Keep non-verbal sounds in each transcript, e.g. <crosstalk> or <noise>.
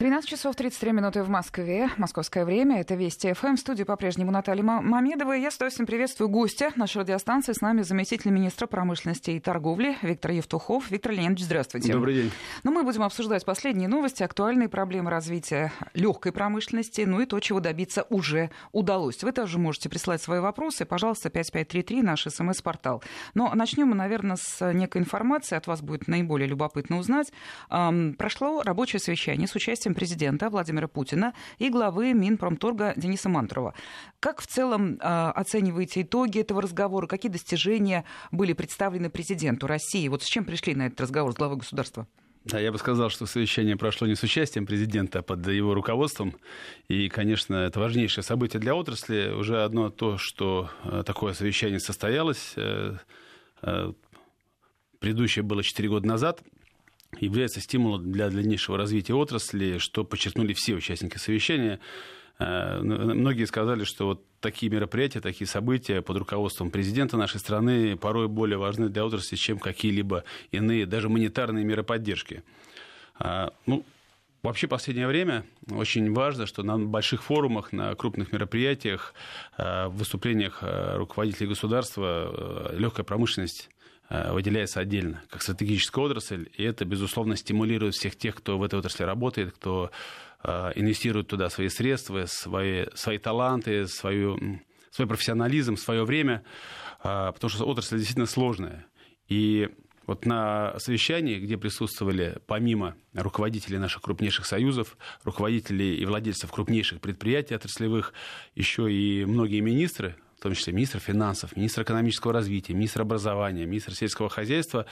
13 часов 33 минуты в Москве. Московское время. Это Вести ФМ. В студии по-прежнему Наталья Мамедова. Я с удовольствием приветствую гостя нашей радиостанции. С нами заместитель министра промышленности и торговли Виктор Евтухов. Виктор Леонидович, здравствуйте. Добрый день. Ну, мы будем обсуждать последние новости, актуальные проблемы развития легкой промышленности, ну и то, чего добиться уже удалось. Вы тоже можете присылать свои вопросы. Пожалуйста, 5533, наш смс-портал. Но начнем мы, наверное, с некой информации. От вас будет наиболее любопытно узнать. Прошло рабочее совещание с участием участием президента Владимира Путина и главы Минпромторга Дениса Мантурова. Как в целом э, оцениваете итоги этого разговора? Какие достижения были представлены президенту России? Вот с чем пришли на этот разговор с главой государства? Да, я бы сказал, что совещание прошло не с участием президента, а под его руководством. И, конечно, это важнейшее событие для отрасли. Уже одно то, что э, такое совещание состоялось. Э, предыдущее было 4 года назад является стимулом для дальнейшего развития отрасли, что подчеркнули все участники совещания. Э, многие сказали, что вот такие мероприятия, такие события под руководством президента нашей страны порой более важны для отрасли, чем какие-либо иные, даже монетарные меры поддержки. А, ну, Вообще, в последнее время очень важно, что на больших форумах, на крупных мероприятиях, э, в выступлениях э, руководителей государства легкая промышленность выделяется отдельно, как стратегическая отрасль, и это, безусловно, стимулирует всех тех, кто в этой отрасли работает, кто э, инвестирует туда свои средства, свои, свои таланты, свою, свой профессионализм, свое время, э, потому что отрасль действительно сложная. И вот на совещании, где присутствовали помимо руководителей наших крупнейших союзов, руководителей и владельцев крупнейших предприятий отраслевых, еще и многие министры в том числе министр финансов, министр экономического развития, министр образования, министр сельского хозяйства,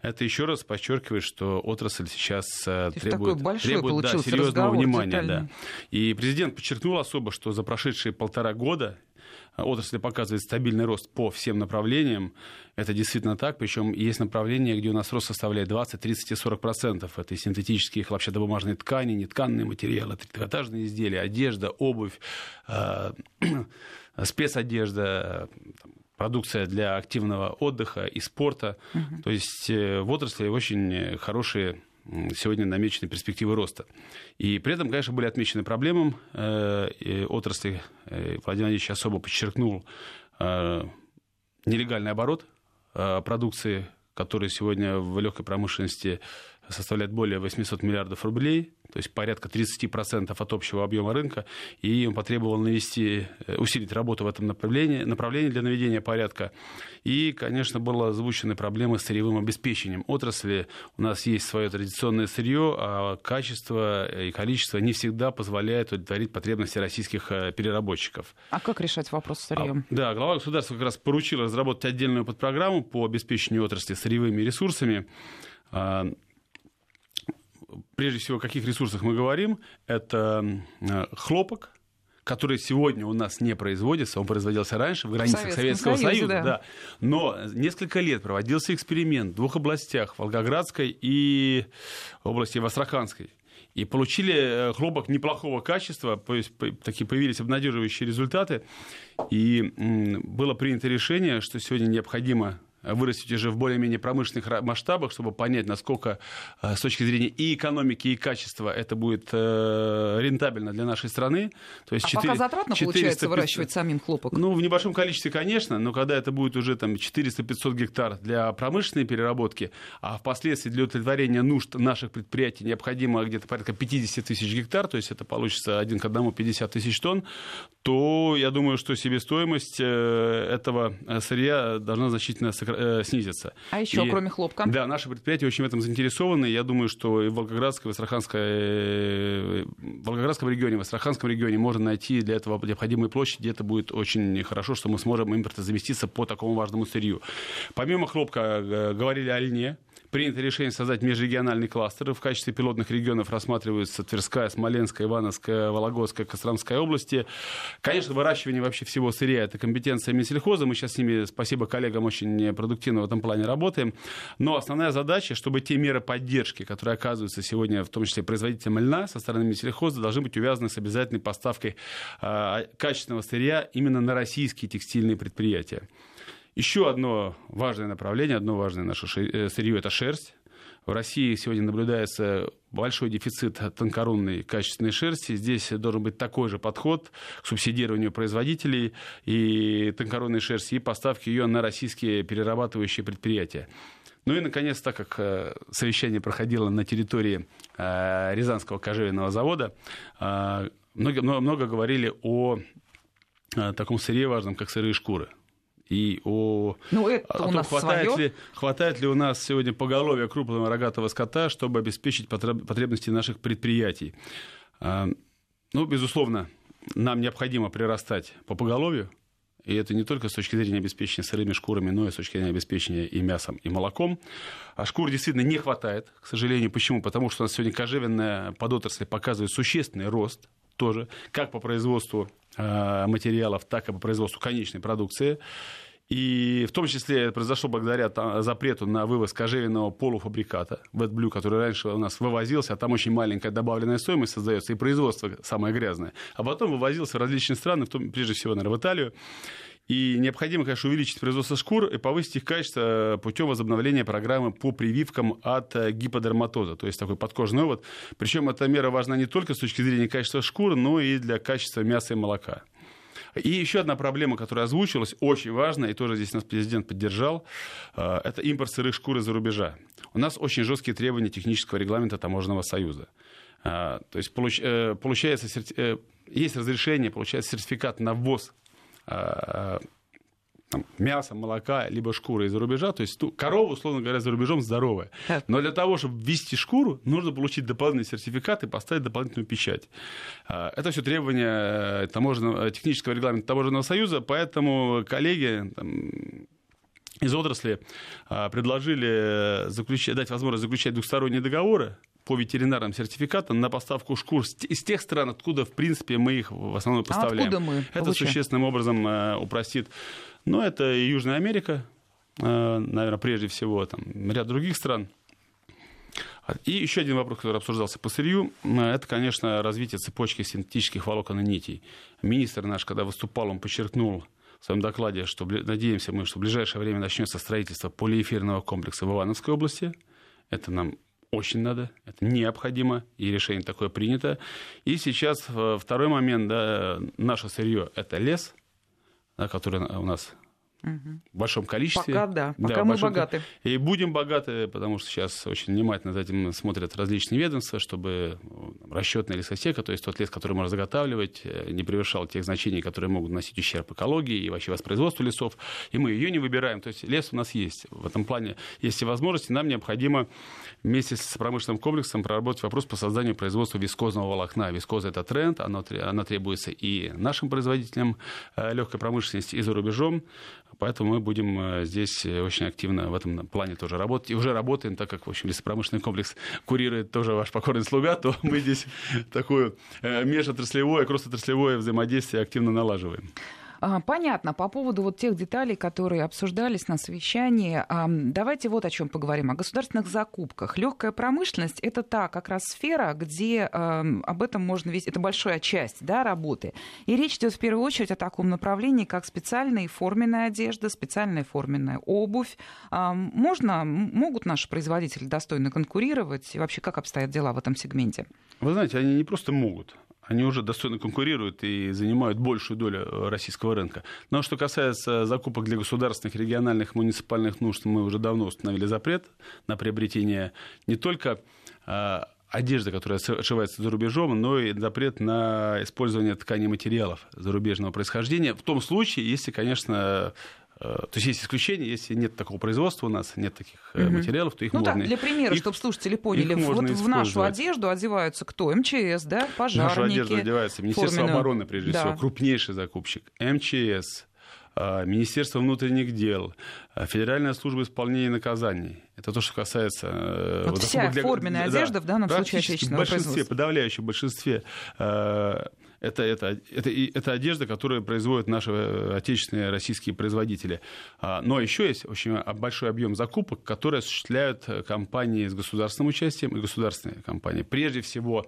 это еще раз подчеркивает, что отрасль сейчас э, требует, требует да, серьезного внимания. Да. И президент подчеркнул особо, что за прошедшие полтора года отрасль показывает стабильный рост по всем направлениям. Это действительно так. Причем есть направления, где у нас рост составляет 20, 30 и 40 процентов. Это и синтетические хлопчатобумажные ткани, нетканные материалы, трикотажные изделия, одежда, обувь, э, <clears throat> спецодежда, продукция для активного отдыха и спорта. Угу. То есть э, в отрасли очень хорошие сегодня намечены перспективы роста. И при этом, конечно, были отмечены проблемы э, отрасли. Э, Владимир Владимирович особо подчеркнул э, нелегальный оборот продукции, который сегодня в легкой промышленности составляет более 800 миллиардов рублей то есть порядка 30% от общего объема рынка, и он потребовал навести, э, усилить работу в этом направлении, направлении для наведения порядка. И, конечно, были озвучены проблемы с сырьевым обеспечением отрасли. У нас есть свое традиционное сырье, а качество и количество не всегда позволяет удовлетворить потребности российских э, переработчиков. А как решать вопрос с сырьем? А, да, глава государства как раз поручил разработать отдельную подпрограмму по обеспечению отрасли сырьевыми ресурсами. Прежде всего, о каких ресурсах мы говорим? Это э, хлопок, который сегодня у нас не производится, он производился раньше в границах в Советского Союзе, Союза, да. да. Но несколько лет проводился эксперимент в двух областях, Волгоградской и области Астраханской. И получили э, хлопок неплохого качества, то есть такие появились обнадеживающие результаты. И было принято решение, что сегодня необходимо вырастить уже в более-менее промышленных масштабах, чтобы понять, насколько э, с точки зрения и экономики, и качества это будет э, рентабельно для нашей страны. То есть а 4, пока затратно 400, получается выращивать самим хлопок? Ну, в небольшом количестве, конечно, но когда это будет уже там 400-500 гектар для промышленной переработки, а впоследствии для удовлетворения нужд наших предприятий необходимо где-то порядка 50 тысяч гектар, то есть это получится один к одному 50 тысяч тонн, то я думаю, что себестоимость э, этого сырья должна значительно сократиться э, снизится. А еще, и, кроме хлопка? Да, наши предприятия очень в этом заинтересованы. Я думаю, что и в Волгоградской, в Астраханской, э, в Волгоградском регионе, в Астраханском регионе можно найти для этого необходимые площади. Это будет очень хорошо, что мы сможем импортозаместиться по такому важному сырью. Помимо хлопка, э, говорили о льне принято решение создать межрегиональный кластер. В качестве пилотных регионов рассматриваются Тверская, Смоленская, Ивановская, Вологодская, Костромская области. Конечно, выращивание вообще всего сырья – это компетенция Минсельхоза. Мы сейчас с ними, спасибо коллегам, очень продуктивно в этом плане работаем. Но основная задача, чтобы те меры поддержки, которые оказываются сегодня, в том числе производителям льна со стороны Минсельхоза, должны быть увязаны с обязательной поставкой э, качественного сырья именно на российские текстильные предприятия. Еще одно важное направление, одно важное наше э, сырье – это шерсть. В России сегодня наблюдается большой дефицит тонкорунной качественной шерсти. Здесь должен быть такой же подход к субсидированию производителей и тонкорунной шерсти и поставки ее на российские перерабатывающие предприятия. Ну и, наконец, так как э, совещание проходило на территории э, Рязанского кожевенного завода, много, много говорили о таком сырье важном, как сырые шкуры. И о, ну, это о том, хватает ли, хватает ли у нас сегодня поголовья крупного рогатого скота, чтобы обеспечить потребности наших предприятий. Ну, безусловно, нам необходимо прирастать по поголовью, и это не только с точки зрения обеспечения сырыми шкурами, но и с точки зрения обеспечения и мясом, и молоком. А шкур действительно не хватает, к сожалению. Почему? Потому что у нас сегодня кожевенная подотрасль показывает существенный рост тоже, как по производству э, материалов, так и по производству конечной продукции. И в том числе это произошло благодаря запрету на вывоз кожевенного полуфабриката, WetBlue, который раньше у нас вывозился, а там очень маленькая добавленная стоимость создается, и производство самое грязное. А потом вывозился в различные страны, в том, прежде всего, наверное, в Италию. И необходимо, конечно, увеличить производство шкур и повысить их качество путем возобновления программы по прививкам от гиподерматоза, то есть такой подкожный овод. Причем эта мера важна не только с точки зрения качества шкур, но и для качества мяса и молока. И еще одна проблема, которая озвучилась, очень важная, и тоже здесь нас президент поддержал, э, это импорт сырых шкур из-за рубежа. У нас очень жесткие требования технического регламента Таможенного союза. Э, то есть э, получается, есть разрешение, получается сертификат на ввоз там, мяса, молока, либо шкуры из-за рубежа. То есть ту, корова, условно говоря, за рубежом здоровая. Но для того, чтобы ввести шкуру, нужно получить дополнительный сертификат и поставить дополнительную печать. А, это все требования э, таможенного, технического регламента Таможенного союза, поэтому коллеги там, из отрасли предложили заключать, дать возможность заключать двухсторонние договоры по ветеринарным сертификатам на поставку шкур из тех стран, откуда, в принципе, мы их в основном поставляем. А откуда мы Это получаем? существенным образом э, упростит но это и Южная Америка, э, наверное, прежде всего, там, ряд других стран. И еще один вопрос, который обсуждался по сырью, э, это, конечно, развитие цепочки синтетических волокон и нитей. Министр наш, когда выступал, он подчеркнул в своем докладе, что надеемся мы, что в ближайшее время начнется строительство полиэфирного комплекса в Ивановской области. Это нам очень надо, это необходимо, и решение такое принято. И сейчас э, второй момент, да, наше сырье – это лес – да, которые у нас Угу. В большом количестве. Пока да, пока да, мы большом... богаты. И будем богаты, потому что сейчас очень внимательно за этим смотрят различные ведомства, чтобы расчетная лесосека, то есть тот лес, который можно заготавливать, э, не превышал тех значений, которые могут носить ущерб экологии и вообще воспроизводству лесов. И мы ее не выбираем. То есть лес у нас есть. В этом плане есть и возможности. Нам необходимо вместе с промышленным комплексом проработать вопрос по созданию производства вискозного волокна. Вискоза – это тренд, оно требуется и нашим производителям э, легкой промышленности, и за рубежом. Поэтому мы будем э, здесь э, очень активно в этом плане тоже работать. И уже работаем, так как, в общем, лесопромышленный комплекс курирует тоже ваш покорный слуга, <laughs> то мы здесь такое э, межотраслевое, кроссотраслевое взаимодействие активно налаживаем. А, понятно. По поводу вот тех деталей, которые обсуждались на совещании, давайте вот о чем поговорим. О государственных закупках. Легкая промышленность – это та как раз сфера, где об этом можно вести, это большая часть да, работы. И речь идет в первую очередь о таком направлении, как специальная форменная одежда, специальная форменная обувь. Можно, могут наши производители достойно конкурировать? И вообще, как обстоят дела в этом сегменте? Вы знаете, они не просто могут, они уже достойно конкурируют и занимают большую долю э, российского рынка. Но что касается закупок для государственных, региональных, муниципальных нужд, мы уже давно установили запрет на приобретение не только а, одежды, которая отшивается за рубежом, но и запрет на использование тканей материалов зарубежного происхождения. В том случае, если, конечно, Э, то есть есть исключения, если нет такого производства у нас, нет таких угу. материалов, то их ну, можно... Так, для примера, их, чтобы слушатели поняли, вот в нашу одежду одеваются кто? МЧС, да, пожарники? В нашу одежду одевается Министерство форменную... обороны, прежде да. всего, крупнейший закупщик, МЧС, а, Министерство внутренних дел, Федеральная служба исполнения наказаний. Это то, что касается... Э, вот, вся для... форменная да, одежда в данном случае отечественного в большинстве, подавляющем большинстве это, это, это, это одежда, которую производят наши э, отечественные российские производители. А, но еще есть очень большой объем закупок, которые осуществляют э, компании с государственным участием и государственные компании. Прежде всего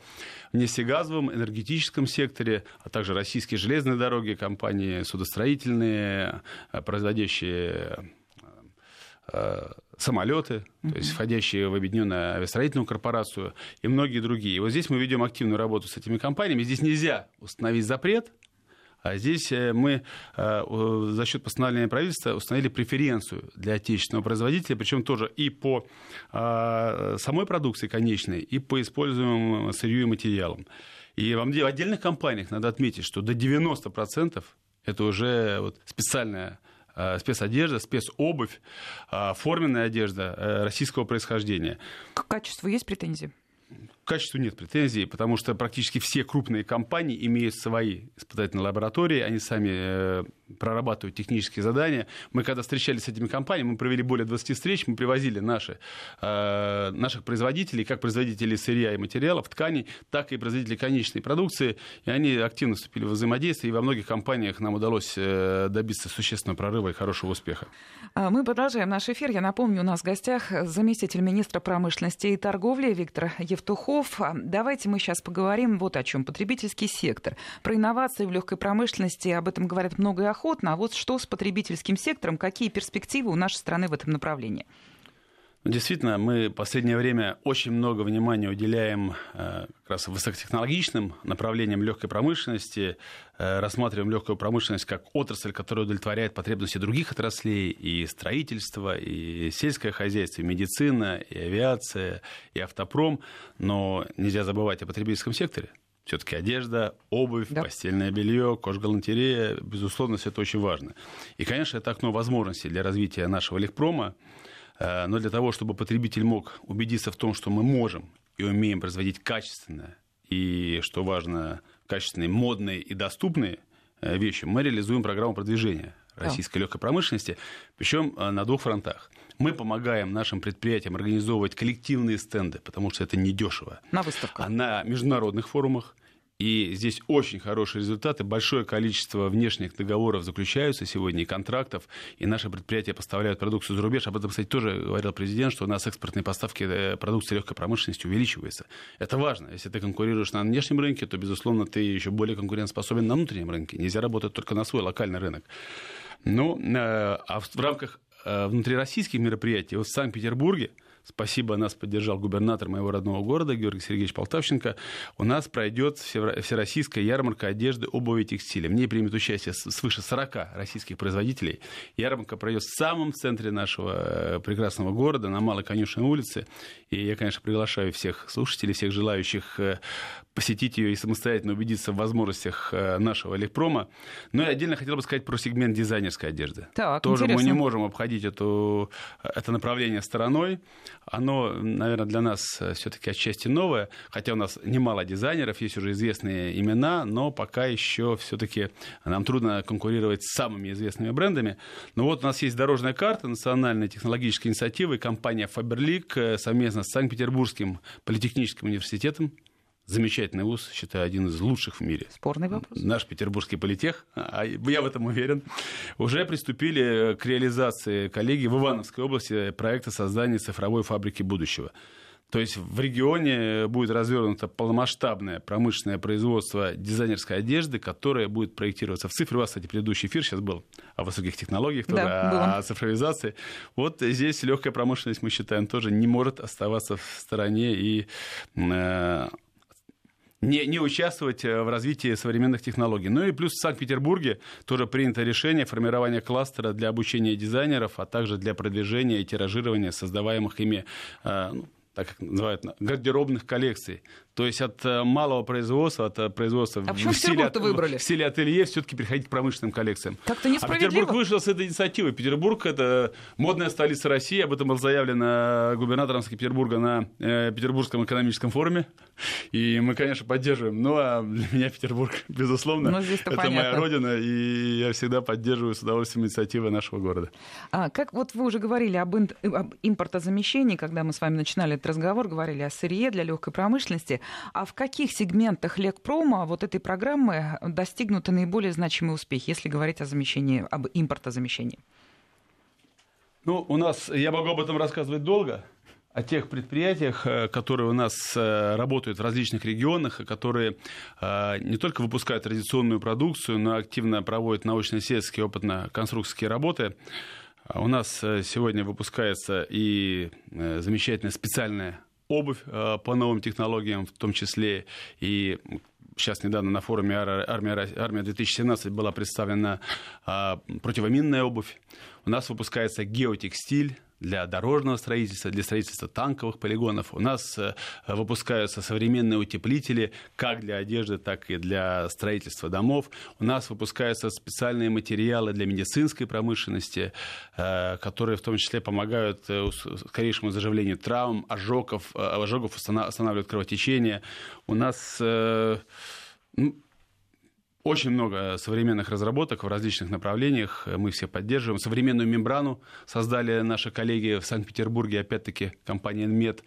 в нефтегазовом, энергетическом секторе, а также российские железные дороги, компании судостроительные, э, производящие самолеты, uh-huh. то есть входящие в объединенную авиастроительную корпорацию и многие другие. И вот здесь мы ведем активную работу с этими компаниями. Здесь нельзя установить запрет, а здесь э, мы э, за счет постановления правительства установили преференцию для отечественного производителя, причем тоже и по а, самой продукции конечной, и по используемым сырью и материалам. И в отдельных компаниях надо отметить, что до 90% это уже вот специальная спецодежда, спецобувь, э, форменная одежда э, российского происхождения. К качеству есть претензии? Качеству нет претензий, потому что практически все крупные компании имеют свои испытательные лаборатории, они сами э, прорабатывают технические задания. Мы когда встречались с этими компаниями, мы провели более 20 встреч, мы привозили наши, э, наших производителей, как производителей сырья и материалов, тканей, так и производителей конечной продукции, и они активно вступили в взаимодействие, и во многих компаниях нам удалось э, добиться существенного прорыва и хорошего успеха. А, мы продолжаем наш эфир. Я напомню, у нас в гостях заместитель министра промышленности и торговли Виктор Евтухов Песков. Давайте мы сейчас поговорим вот о чем. Потребительский сектор. Про инновации в легкой промышленности об этом говорят много и охотно. А вот что с потребительским сектором? Какие перспективы у нашей страны в этом направлении? Ну, действительно, мы в последнее время очень много внимания уделяем э, как раз высокотехнологичным направлениям легкой промышленности, э, рассматриваем легкую промышленность как отрасль, которая удовлетворяет потребности других отраслей, и строительство, и сельское хозяйство, и медицина, и авиация, и автопром. Но нельзя забывать о потребительском секторе. Все-таки одежда, обувь, да. постельное белье, кожгалантерея, безусловно, все это очень важно. И, конечно, это окно возможностей для развития нашего легпрома. Э, но для того, чтобы потребитель мог убедиться в том, что мы можем и умеем производить качественное и, что важно, качественные, модные и доступные э, вещи, мы реализуем программу продвижения российской легкой промышленности, причем э, на двух фронтах. Мы помогаем нашим предприятиям организовывать коллективные стенды, потому что это недешево. На выставках. А на международных форумах и здесь очень хорошие результаты. Большое количество внешних договоров заключаются сегодня и контрактов, и наши предприятия поставляют продукцию за рубеж. Об этом, кстати, тоже говорил президент, что у нас экспортные поставки э, продукции легкой промышленности увеличиваются. Это важно. Если ты конкурируешь на внешнем рынке, то, безусловно, ты еще более конкурентоспособен на внутреннем рынке. Нельзя работать только на свой локальный рынок. Ну, э, а в рамках э, внутрироссийских мероприятий вот в Санкт-Петербурге Спасибо, нас поддержал губернатор моего родного города Георгий Сергеевич Полтавченко. У нас пройдет всероссийская ярмарка одежды, обуви и текстиля. В ней примет участие свыше 40 российских производителей. Ярмарка пройдет в самом центре нашего э, прекрасного города, на Малой Конюшной улице. И я, конечно, приглашаю всех слушателей, всех желающих э, посетить ее и самостоятельно убедиться в возможностях э, нашего Легпрома. Но я отдельно хотел бы сказать про сегмент дизайнерской одежды. Так, Тоже интересно. мы не можем обходить эту, это направление стороной. Оно, наверное, для нас э, все-таки отчасти новое, хотя у нас немало дизайнеров, есть уже известные имена, но пока еще все-таки нам трудно конкурировать с самыми известными брендами. Но вот у нас есть дорожная карта национальной технологической инициативы, компания Faberlic совместно с Санкт-Петербургским политехническим университетом Замечательный вуз, считаю, один из лучших в мире. Спорный вопрос. Наш петербургский политех, а я в этом уверен, уже приступили к реализации коллеги в Ивановской области проекта создания цифровой фабрики будущего. То есть в регионе будет развернуто полномасштабное промышленное производство дизайнерской одежды, которое будет проектироваться в цифре. У вас, кстати, предыдущий эфир сейчас был о высоких технологиях, тоже да, о цифровизации. Вот здесь легкая промышленность, мы считаем, тоже не может оставаться в стороне и э, не, не участвовать э, в развитии современных технологий. Ну и плюс в Санкт-Петербурге тоже принято решение формирования кластера для обучения дизайнеров, а также для продвижения и тиражирования создаваемых ими э, ну, так как называют, гардеробных коллекций. То есть от э, малого производства, от э, производства а в, стиле, от, выбрали? в стиле ателье все-таки переходить к промышленным коллекциям. Как-то несправедливо. А Петербург вышел с этой инициативой. Петербург – это модная столица России. Об этом было заявлено губернатором Санкт-Петербурга на э, Петербургском экономическом форуме. И мы, конечно, поддерживаем. Ну, а для меня Петербург, <laughs> безусловно, ну, это понятно. моя родина, и я всегда поддерживаю с удовольствием инициативы нашего города. А, как вот вы уже говорили об, об импортозамещении, когда мы с вами начинали этот разговор, говорили о сырье для легкой промышленности. А в каких сегментах Лекпрома вот этой программы достигнуты наиболее значимые успехи, если говорить о замещении, об импортозамещении? Ну, у нас, я могу об этом рассказывать долго, о тех предприятиях, э, которые у нас э, работают в различных регионах, которые э, не только выпускают традиционную продукцию, но активно проводят научно-исследовательские опытно-конструкторские работы. У нас сегодня выпускается и замечательная специальная обувь по новым технологиям, в том числе и сейчас недавно на форуме «Армия, Армия 2017» была представлена противоминная обувь. У нас выпускается геотекстиль, для дорожного строительства, для строительства танковых полигонов. У нас э, выпускаются современные утеплители как для одежды, так и для строительства домов. У нас выпускаются специальные материалы для медицинской промышленности, э, которые в том числе помогают э, скорейшему заживлению травм, ожогов, ожогов останавливают кровотечение. У нас очень много современных разработок в различных направлениях. Мы все поддерживаем. Современную мембрану создали наши коллеги в Санкт-Петербурге, опять-таки, компания «Инмет».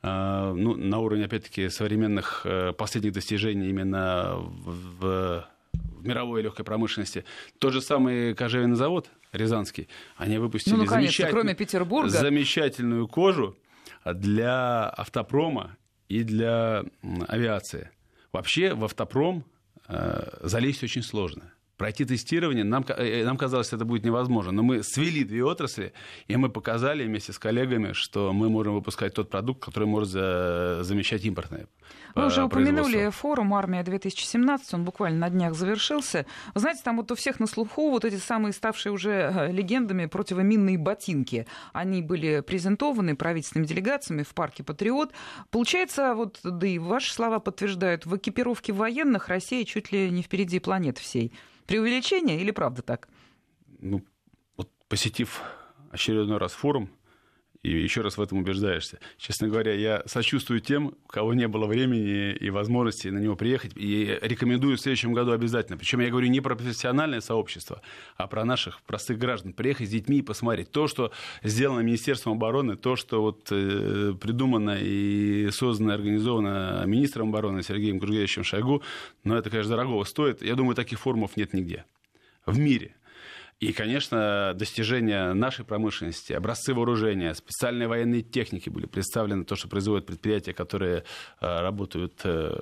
А, ну, на уровне, опять-таки, современных э, последних достижений именно в, в мировой легкой промышленности. Тот же самый кожевенный завод Рязанский, они выпустили ну, замечатель... кроме Петербурга. замечательную кожу для автопрома и для авиации. Вообще в автопром Э, залезть очень сложно. Пройти тестирование, нам, э, нам казалось, что это будет невозможно. Но мы свели две отрасли, и мы показали вместе с коллегами, что мы можем выпускать тот продукт, который может замещать импортное. Вы уже упомянули форум «Армия-2017», он буквально на днях завершился. Вы знаете, там вот у всех на слуху вот эти самые ставшие уже э, легендами противоминные ботинки. Они были презентованы правительственными делегациями в парке «Патриот». Получается, вот, да и ваши слова подтверждают, в экипировке военных Россия чуть ли не впереди планеты всей. Преувеличение или правда так? Ну, вот посетив очередной раз форум, и еще раз в этом убеждаешься. Честно говоря, я сочувствую тем, у кого не было времени и возможности на него приехать, и рекомендую в следующем году обязательно. Причем я говорю не про профессиональное сообщество, а про наших простых граждан. Приехать с детьми и посмотреть то, что сделано Министерством обороны, то, что вот э, придумано и создано, организовано министром обороны Сергеем Кругевичем Шойгу, но это, конечно, дорогого стоит. Я думаю, таких форумов нет нигде в мире. И, конечно, достижения нашей промышленности, образцы вооружения, специальные военные техники были представлены, то, что производят предприятия, которые э, работают, э,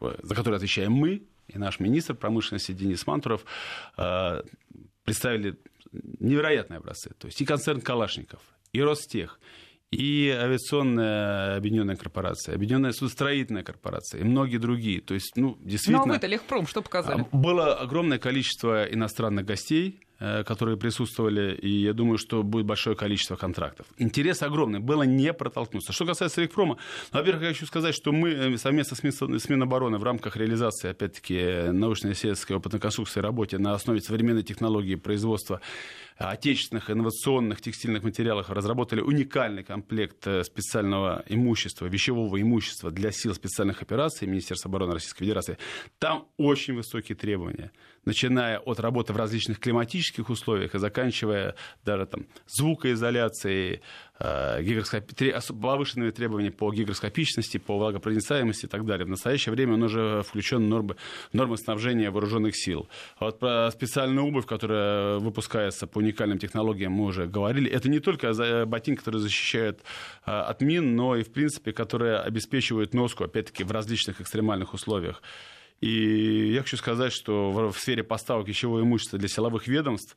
за которые отвечаем мы, и наш министр промышленности Денис Мантуров, э, представили невероятные образцы. То есть и концерн Калашников, и Ростех, и авиационная объединенная корпорация, объединенная судостроительная корпорация и многие другие. То есть, ну, действительно... Ну, а вы-то Лехпром что показали? Было огромное количество иностранных гостей, которые присутствовали, и я думаю, что будет большое количество контрактов. Интерес огромный, было не протолкнуться. Что касается Рекпрома, ну, во-первых, я хочу сказать, что мы э, совместно с Минобороны в рамках реализации, опять-таки, научно-исследовательской опытной конструкции работе на основе современной технологии производства отечественных инновационных текстильных материалов разработали уникальный комплект э, специального имущества, вещевого имущества для сил специальных операций Министерства обороны Российской Федерации. Там очень высокие требования начиная от работы в различных климатических условиях и заканчивая даже там звукоизоляцией, э, повышенными требованиями по гигроскопичности, по влагопроницаемости и так далее. В настоящее время он уже включен в нормы, нормы снабжения вооруженных сил. Вот про специальную обувь, которая выпускается по уникальным технологиям, мы уже говорили. Это не только ботинки, которые защищают э, от мин, но и, в принципе, которые обеспечивают носку, опять-таки, в различных экстремальных условиях. И я хочу сказать, что в сфере поставок вещевого имущества для силовых ведомств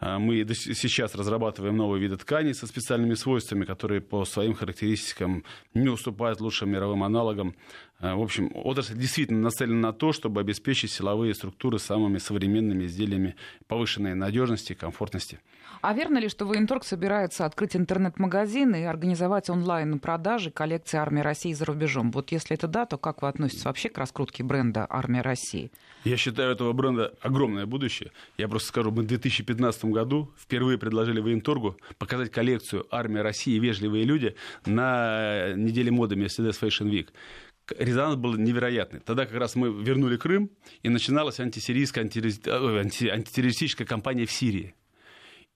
а, мы сейчас разрабатываем новые виды тканей со специальными свойствами, которые по своим характеристикам не уступают лучшим мировым аналогам. А, в общем, отрасль действительно нацелена на то, чтобы обеспечить силовые структуры самыми современными изделиями повышенной надежности и комфортности. А верно ли, что военторг собирается открыть интернет-магазин и организовать онлайн-продажи коллекции «Армии России» за рубежом? Вот если это да, то как вы относитесь вообще к раскрутке бренда «Армия России»? Я считаю этого бренда огромное будущее. Я просто скажу, мы в 2015 году впервые предложили военторгу показать коллекцию «Армия России. Вежливые люди» на неделе моды Mercedes Fashion Week. Резонанс был невероятный. Тогда как раз мы вернули Крым, и начиналась антисирийская, антитеррористическая кампания в Сирии.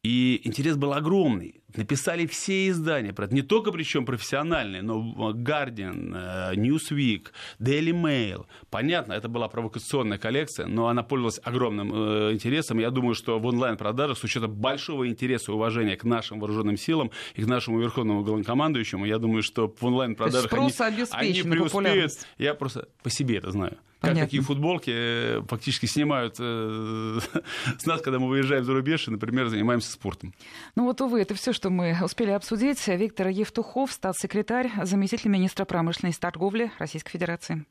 И интерес был огромный. Написали все издания, это. не только причем профессиональные, но Guardian, э, Newsweek, Daily Mail. Понятно, это была провокационная коллекция, но она пользовалась огромным э, интересом. Я думаю, что в онлайн-продажах, с учетом большого интереса и уважения к нашим вооруженным силам и к нашему верховному главнокомандующему, я думаю, что в онлайн-продажах они, они преуспеют. Я просто по себе это знаю. Понятно. Как такие футболки э, фактически снимают э, <laughs> с нас, когда мы выезжаем за рубеж и, например, занимаемся спортом. Ну вот, увы, это все, что мы успели обсудить. Виктор Евтухов, статс-секретарь, заместитель министра промышленности и торговли Российской Федерации.